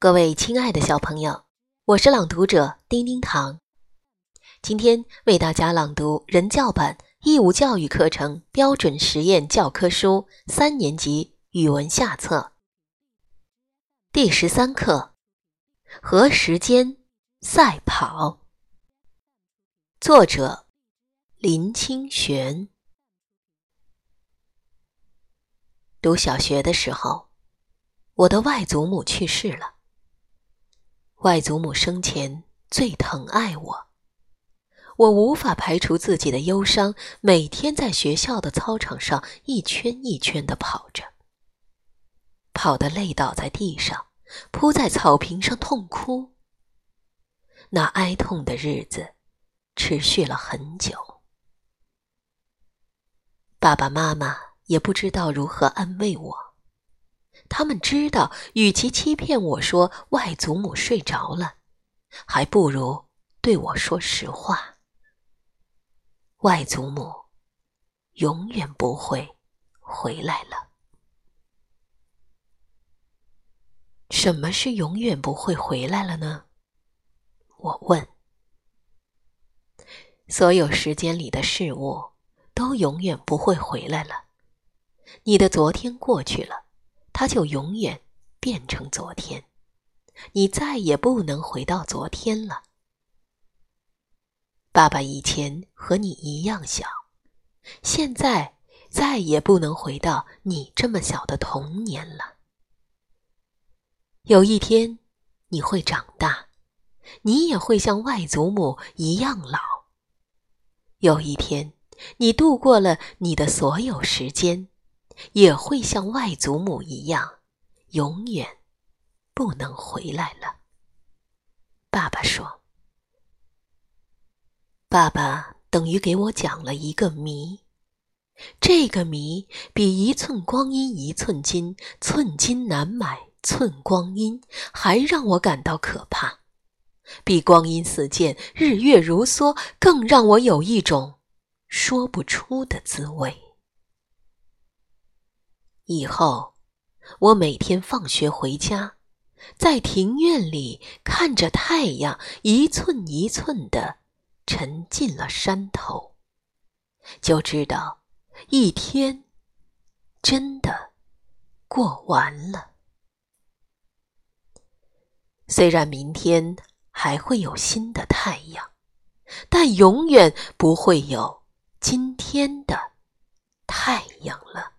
各位亲爱的小朋友，我是朗读者丁丁糖，今天为大家朗读人教版义务教育课程标准实验教科书三年级语文下册第十三课《和时间赛跑》，作者林清玄。读小学的时候，我的外祖母去世了。外祖母生前最疼爱我，我无法排除自己的忧伤，每天在学校的操场上一圈一圈的跑着，跑得累倒在地上，扑在草坪上痛哭。那哀痛的日子持续了很久，爸爸妈妈也不知道如何安慰我。他们知道，与其欺骗我说外祖母睡着了，还不如对我说实话：外祖母永远不会回来了。什么是永远不会回来了呢？我问。所有时间里的事物都永远不会回来了。你的昨天过去了。它就永远变成昨天，你再也不能回到昨天了。爸爸以前和你一样小，现在再也不能回到你这么小的童年了。有一天你会长大，你也会像外祖母一样老。有一天你度过了你的所有时间。也会像外祖母一样，永远不能回来了。爸爸说：“爸爸等于给我讲了一个谜，这个谜比一寸光阴一寸金，寸金难买寸光阴还让我感到可怕，比光阴似箭，日月如梭更让我有一种说不出的滋味。”以后，我每天放学回家，在庭院里看着太阳一寸一寸的沉进了山头，就知道一天真的过完了。虽然明天还会有新的太阳，但永远不会有今天的太阳了。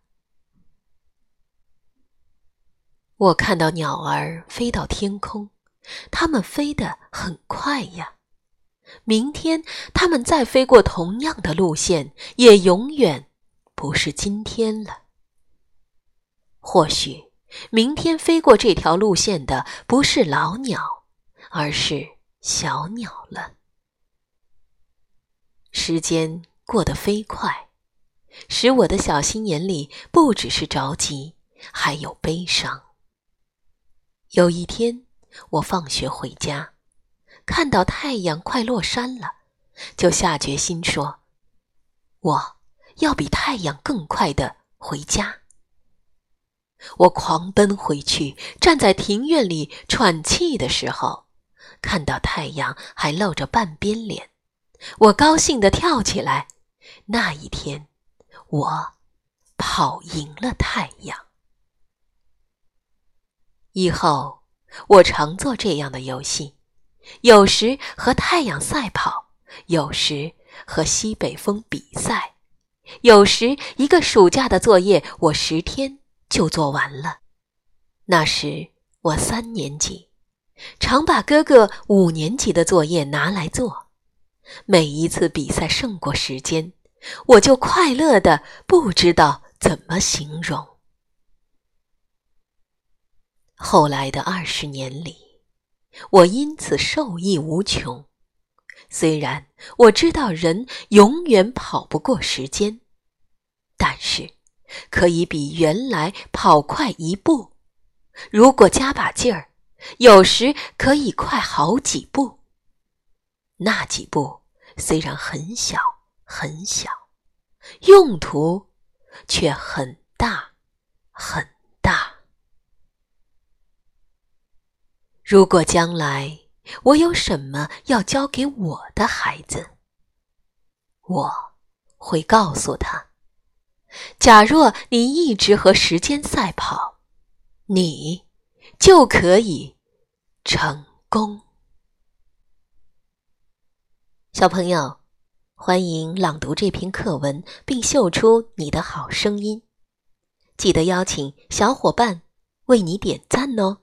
我看到鸟儿飞到天空，它们飞得很快呀。明天它们再飞过同样的路线，也永远不是今天了。或许明天飞过这条路线的不是老鸟，而是小鸟了。时间过得飞快，使我的小心眼里不只是着急，还有悲伤。有一天，我放学回家，看到太阳快落山了，就下决心说：“我要比太阳更快的回家。”我狂奔回去，站在庭院里喘气的时候，看到太阳还露着半边脸，我高兴地跳起来。那一天，我跑赢了太阳。以后，我常做这样的游戏：有时和太阳赛跑，有时和西北风比赛，有时一个暑假的作业我十天就做完了。那时我三年级，常把哥哥五年级的作业拿来做。每一次比赛胜过时间，我就快乐的不知道怎么形容。后来的二十年里，我因此受益无穷。虽然我知道人永远跑不过时间，但是可以比原来跑快一步。如果加把劲儿，有时可以快好几步。那几步虽然很小很小，用途却很大很。如果将来我有什么要教给我的孩子，我会告诉他：假若你一直和时间赛跑，你就可以成功。小朋友，欢迎朗读这篇课文，并秀出你的好声音。记得邀请小伙伴为你点赞哦。